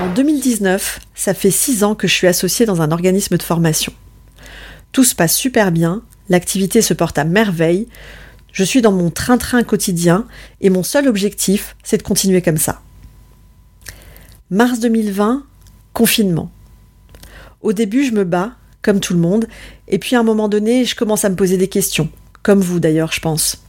En 2019, ça fait six ans que je suis associée dans un organisme de formation. Tout se passe super bien, l'activité se porte à merveille, je suis dans mon train-train quotidien et mon seul objectif, c'est de continuer comme ça. Mars 2020, confinement. Au début, je me bats, comme tout le monde, et puis à un moment donné, je commence à me poser des questions, comme vous d'ailleurs, je pense.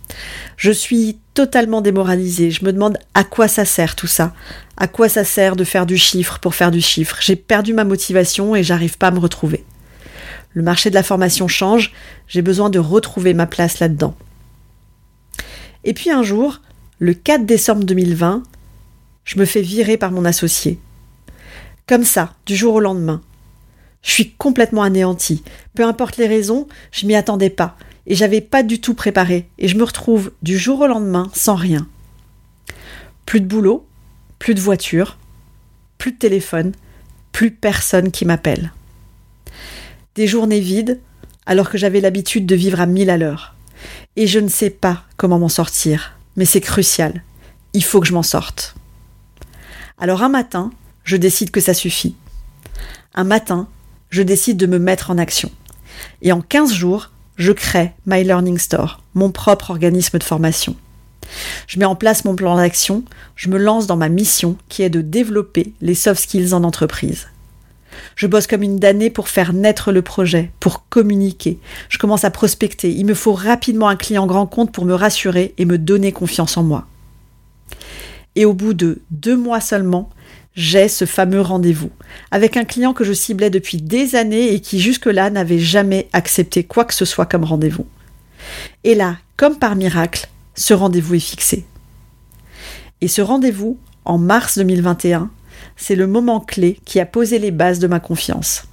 Je suis totalement démoralisée. Je me demande à quoi ça sert tout ça. À quoi ça sert de faire du chiffre pour faire du chiffre? J'ai perdu ma motivation et j'arrive pas à me retrouver. Le marché de la formation change. J'ai besoin de retrouver ma place là-dedans. Et puis un jour, le 4 décembre 2020, je me fais virer par mon associé. Comme ça, du jour au lendemain. Je suis complètement anéantie. Peu importe les raisons, je m'y attendais pas et j'avais pas du tout préparé et je me retrouve du jour au lendemain sans rien. Plus de boulot, plus de voiture, plus de téléphone, plus personne qui m'appelle. Des journées vides alors que j'avais l'habitude de vivre à mille à l'heure. Et je ne sais pas comment m'en sortir, mais c'est crucial. Il faut que je m'en sorte. Alors un matin, je décide que ça suffit. Un matin, je décide de me mettre en action. Et en 15 jours, je crée My Learning Store, mon propre organisme de formation. Je mets en place mon plan d'action, je me lance dans ma mission qui est de développer les soft skills en entreprise. Je bosse comme une damnée pour faire naître le projet, pour communiquer. Je commence à prospecter. Il me faut rapidement un client grand compte pour me rassurer et me donner confiance en moi. Et au bout de deux mois seulement, j'ai ce fameux rendez-vous avec un client que je ciblais depuis des années et qui jusque-là n'avait jamais accepté quoi que ce soit comme rendez-vous. Et là, comme par miracle, ce rendez-vous est fixé. Et ce rendez-vous, en mars 2021, c'est le moment clé qui a posé les bases de ma confiance.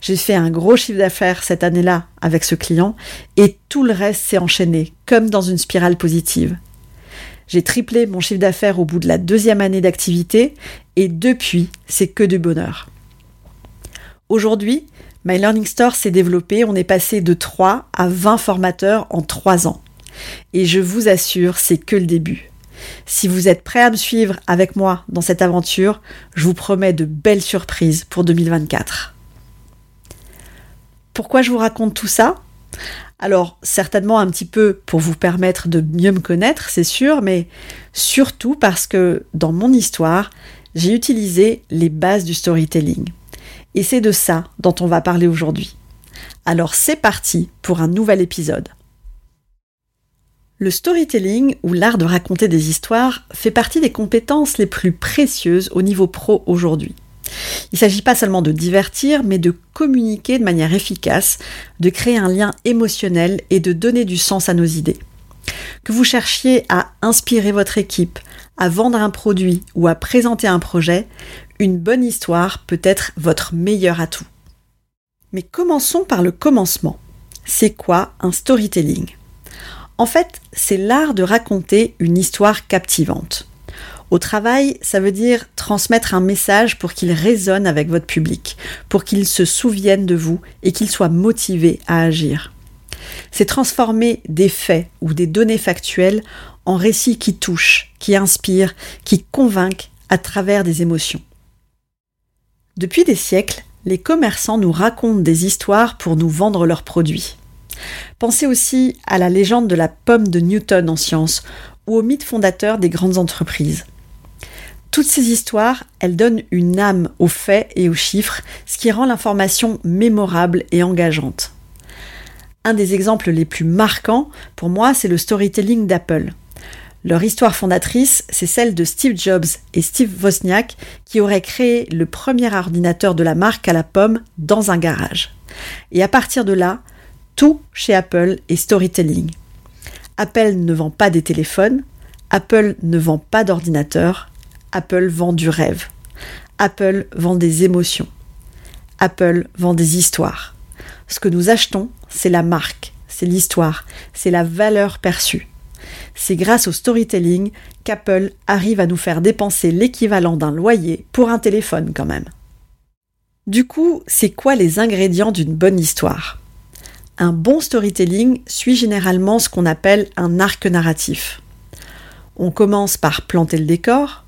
J'ai fait un gros chiffre d'affaires cette année-là avec ce client et tout le reste s'est enchaîné, comme dans une spirale positive. J'ai triplé mon chiffre d'affaires au bout de la deuxième année d'activité et depuis, c'est que du bonheur. Aujourd'hui, My Learning Store s'est développé, on est passé de 3 à 20 formateurs en 3 ans. Et je vous assure, c'est que le début. Si vous êtes prêt à me suivre avec moi dans cette aventure, je vous promets de belles surprises pour 2024. Pourquoi je vous raconte tout ça? Alors, certainement un petit peu pour vous permettre de mieux me connaître, c'est sûr, mais surtout parce que dans mon histoire, j'ai utilisé les bases du storytelling. Et c'est de ça dont on va parler aujourd'hui. Alors c'est parti pour un nouvel épisode. Le storytelling, ou l'art de raconter des histoires, fait partie des compétences les plus précieuses au niveau pro aujourd'hui. Il ne s'agit pas seulement de divertir, mais de communiquer de manière efficace, de créer un lien émotionnel et de donner du sens à nos idées. Que vous cherchiez à inspirer votre équipe, à vendre un produit ou à présenter un projet, une bonne histoire peut être votre meilleur atout. Mais commençons par le commencement. C'est quoi un storytelling? En fait, c'est l'art de raconter une histoire captivante. Au travail, ça veut dire transmettre un message pour qu'il résonne avec votre public, pour qu'il se souvienne de vous et qu'il soit motivé à agir. C'est transformer des faits ou des données factuelles en récits qui touchent, qui inspirent, qui convainquent à travers des émotions. Depuis des siècles, les commerçants nous racontent des histoires pour nous vendre leurs produits. Pensez aussi à la légende de la pomme de Newton en science ou au mythe fondateur des grandes entreprises Toutes ces histoires, elles donnent une âme aux faits et aux chiffres, ce qui rend l'information mémorable et engageante. Un des exemples les plus marquants, pour moi, c'est le storytelling d'Apple. Leur histoire fondatrice, c'est celle de Steve Jobs et Steve Wozniak qui auraient créé le premier ordinateur de la marque à la pomme dans un garage. Et à partir de là, tout chez Apple est storytelling. Apple ne vend pas des téléphones, Apple ne vend pas d'ordinateur, Apple vend du rêve. Apple vend des émotions. Apple vend des histoires. Ce que nous achetons, c'est la marque, c'est l'histoire, c'est la valeur perçue. C'est grâce au storytelling qu'Apple arrive à nous faire dépenser l'équivalent d'un loyer pour un téléphone quand même. Du coup, c'est quoi les ingrédients d'une bonne histoire? Un bon storytelling suit généralement ce qu'on appelle un arc narratif. On commence par planter le décor,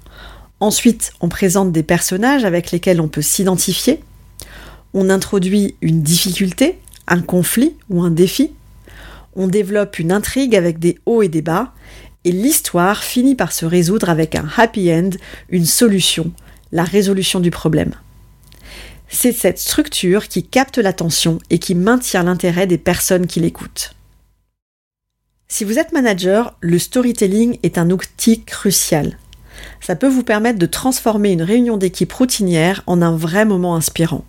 ensuite on présente des personnages avec lesquels on peut s'identifier, on introduit une difficulté, un conflit ou un défi, on développe une intrigue avec des hauts et des bas, et l'histoire finit par se résoudre avec un happy end, une solution, la résolution du problème. C'est cette structure qui capte l'attention et qui maintient l'intérêt des personnes qui l'écoutent. Si vous êtes manager, le storytelling est un outil crucial. Ça peut vous permettre de transformer une réunion d'équipe routinière en un vrai moment inspirant.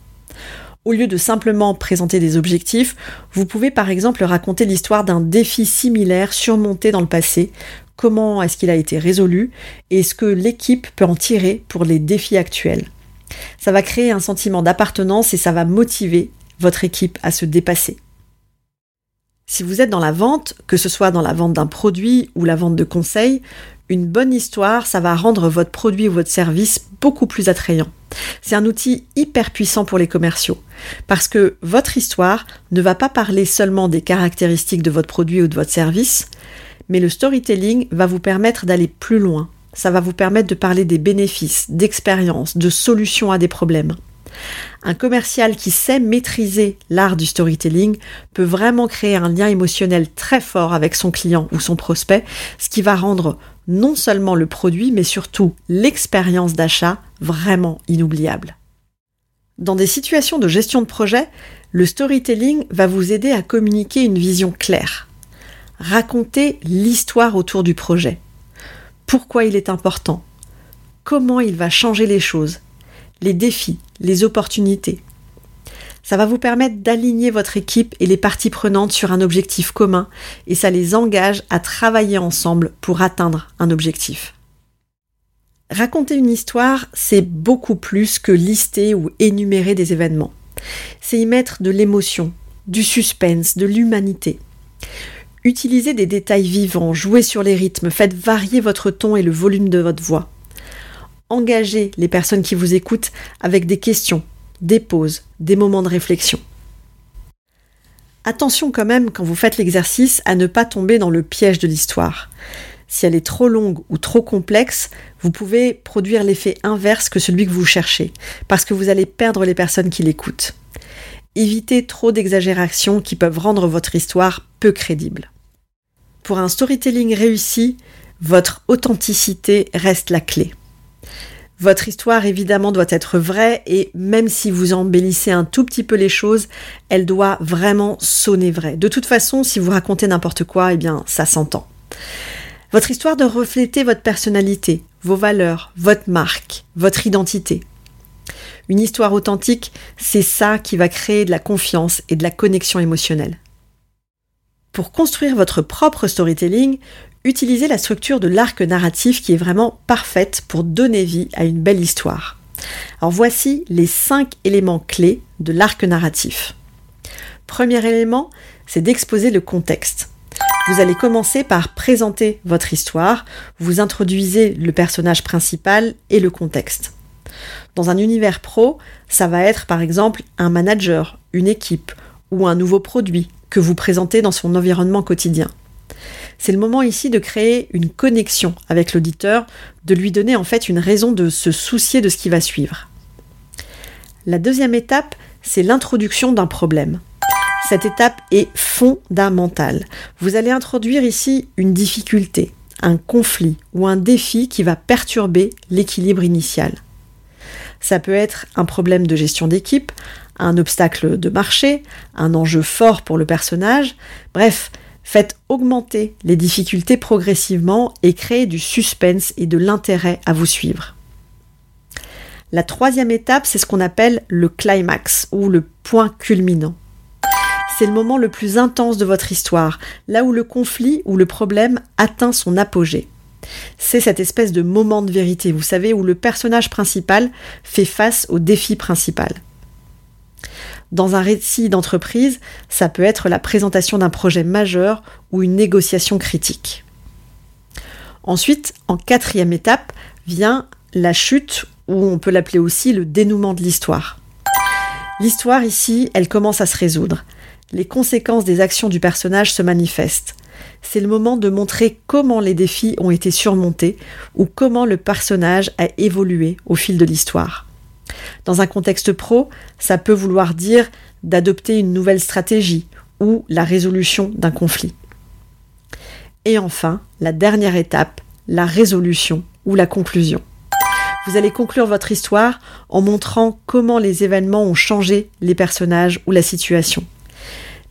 Au lieu de simplement présenter des objectifs, vous pouvez par exemple raconter l'histoire d'un défi similaire surmonté dans le passé, comment est-ce qu'il a été résolu et ce que l'équipe peut en tirer pour les défis actuels? Ça va créer un sentiment d'appartenance et ça va motiver votre équipe à se dépasser. Si vous êtes dans la vente, que ce soit dans la vente d'un produit ou la vente de conseils, une bonne histoire, ça va rendre votre produit ou votre service beaucoup plus attrayant. C'est un outil hyper puissant pour les commerciaux parce que votre histoire ne va pas parler seulement des caractéristiques de votre produit ou de votre service, mais le storytelling va vous permettre d'aller plus loin. Ça va vous permettre de parler des bénéfices, d'expériences, de solutions à des problèmes. Un commercial qui sait maîtriser l'art du storytelling peut vraiment créer un lien émotionnel très fort avec son client ou son prospect, ce qui va rendre non seulement le produit, mais surtout l'expérience d'achat vraiment inoubliable. Dans des situations de gestion de projet, le storytelling va vous aider à communiquer une vision claire. Raconter l'histoire autour du projet. Pourquoi il est important. Comment il va changer les choses. Les défis, les opportunités. Ça va vous permettre d'aligner votre équipe et les parties prenantes sur un objectif commun et ça les engage à travailler ensemble pour atteindre un objectif. Raconter une histoire, c'est beaucoup plus que lister ou énumérer des événements. C'est y mettre de l'émotion, du suspense, de l'humanité. Utilisez des détails vivants, jouez sur les rythmes, faites varier votre ton et le volume de votre voix. Engagez les personnes qui vous écoutent avec des questions, des pauses, des moments de réflexion. Attention quand même quand vous faites l'exercice à ne pas tomber dans le piège de l'histoire. Si elle est trop longue ou trop complexe, vous pouvez produire l'effet inverse que celui que vous cherchez, parce que vous allez perdre les personnes qui l'écoutent. Évitez trop d'exagérations qui peuvent rendre votre histoire peu crédible. Pour un storytelling réussi, votre authenticité reste la clé. Votre histoire, évidemment, doit être vraie et même si vous embellissez un tout petit peu les choses, elle doit vraiment sonner vraie. De toute façon, si vous racontez n'importe quoi, eh bien, ça s'entend. Votre histoire doit refléter votre personnalité, vos valeurs, votre marque, votre identité. Une histoire authentique, c'est ça qui va créer de la confiance et de la connexion émotionnelle. Pour construire votre propre storytelling, utilisez la structure de l'arc narratif qui est vraiment parfaite pour donner vie à une belle histoire. Alors voici les cinq éléments clés de l'arc narratif. Premier élément, c'est d'exposer le contexte. Vous allez commencer par présenter votre histoire, vous introduisez le personnage principal et le contexte. Dans un univers pro, ça va être par exemple un manager, une équipe ou un nouveau produit que vous présentez dans son environnement quotidien. C'est le moment ici de créer une connexion avec l'auditeur, de lui donner en fait une raison de se soucier de ce qui va suivre. La deuxième étape, c'est l'introduction d'un problème. Cette étape est fondamentale. Vous allez introduire ici une difficulté, un conflit ou un défi qui va perturber l'équilibre initial. Ça peut être un problème de gestion d'équipe, un obstacle de marché, un enjeu fort pour le personnage, bref, faites augmenter les difficultés progressivement et créez du suspense et de l'intérêt à vous suivre. La troisième étape, c'est ce qu'on appelle le climax ou le point culminant. C'est le moment le plus intense de votre histoire, là où le conflit ou le problème atteint son apogée. C'est cette espèce de moment de vérité, vous savez, où le personnage principal fait face au défi principal. Dans un récit d'entreprise, ça peut être la présentation d'un projet majeur ou une négociation critique. Ensuite, en quatrième étape, vient la chute ou on peut l'appeler aussi le dénouement de l'histoire. L'histoire ici, elle commence à se résoudre. Les conséquences des actions du personnage se manifestent. C'est le moment de montrer comment les défis ont été surmontés ou comment le personnage a évolué au fil de l'histoire. Dans un contexte pro, ça peut vouloir dire d'adopter une nouvelle stratégie ou la résolution d'un conflit. Et enfin, la dernière étape, la résolution ou la conclusion. Vous allez conclure votre histoire en montrant comment les événements ont changé les personnages ou la situation.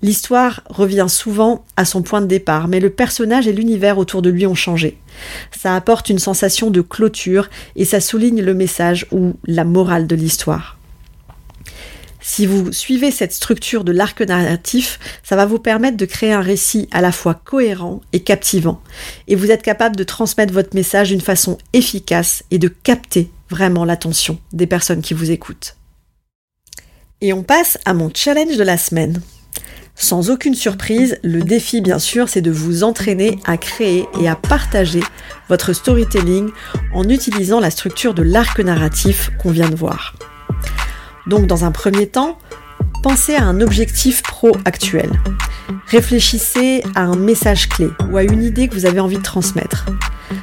L'histoire revient souvent à son point de départ, mais le personnage et l'univers autour de lui ont changé. Ça apporte une sensation de clôture et ça souligne le message ou la morale de l'histoire. Si vous suivez cette structure de l'arc narratif, ça va vous permettre de créer un récit à la fois cohérent et captivant. Et vous êtes capable de transmettre votre message d'une façon efficace et de capter vraiment l'attention des personnes qui vous écoutent. Et on passe à mon challenge de la semaine. Sans aucune surprise, le défi bien sûr c'est de vous entraîner à créer et à partager votre storytelling en utilisant la structure de l'arc narratif qu'on vient de voir. Donc dans un premier temps, pensez à un objectif pro actuel. Réfléchissez à un message clé ou à une idée que vous avez envie de transmettre.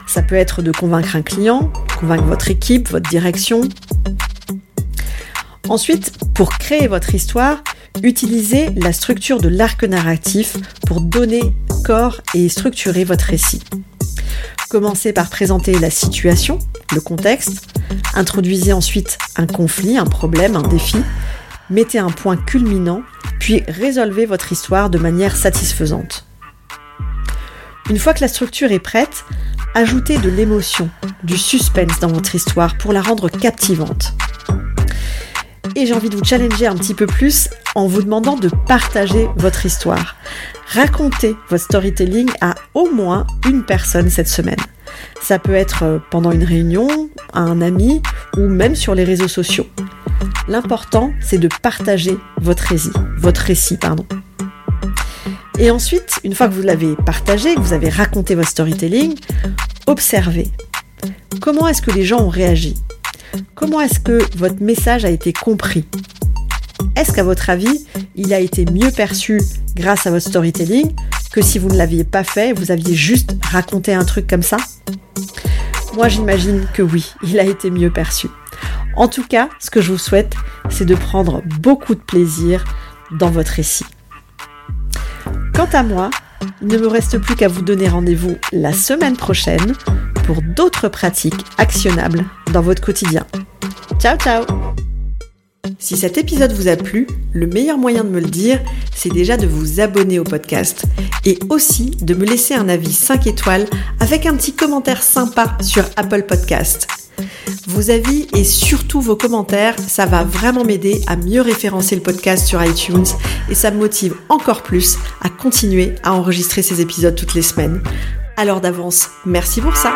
Ça peut être de convaincre un client, convaincre votre équipe, votre direction. Ensuite, pour créer votre histoire, utilisez la structure de l'arc narratif pour donner corps et structurer votre récit. Commencez par présenter la situation, le contexte, introduisez ensuite un conflit, un problème, un défi, mettez un point culminant, puis résolvez votre histoire de manière satisfaisante. Une fois que la structure est prête, ajoutez de l'émotion, du suspense dans votre histoire pour la rendre captivante. Et j'ai envie de vous challenger un petit peu plus en vous demandant de partager votre histoire. Racontez votre storytelling à au moins une personne cette semaine. Ça peut être euh, pendant une réunion, à un ami ou même sur les réseaux sociaux. L'important, c'est de partager votre récit, votre récit, pardon. Et ensuite, une fois que vous l'avez partagé, que vous avez raconté votre storytelling, observez. Comment est-ce que les gens ont réagi Comment est-ce que votre message a été compris? Est-ce qu'à votre avis, il a été mieux perçu grâce à votre storytelling que si vous ne l'aviez pas fait, vous aviez juste raconté un truc comme ça? Moi j'imagine que oui, il a été mieux perçu. En tout cas, ce que je vous souhaite, c'est de prendre beaucoup de plaisir dans votre récit. Quant à moi, il ne me reste plus qu'à vous donner rendez-vous la semaine prochaine pour d'autres pratiques actionnables dans votre quotidien. Ciao ciao si cet épisode vous a plu, le meilleur moyen de me le dire, c'est déjà de vous abonner au podcast et aussi de me laisser un avis 5 étoiles avec un petit commentaire sympa sur Apple Podcast. Vos avis et surtout vos commentaires, ça va vraiment m'aider à mieux référencer le podcast sur iTunes et ça me motive encore plus à continuer à enregistrer ces épisodes toutes les semaines. Alors d'avance, merci pour ça.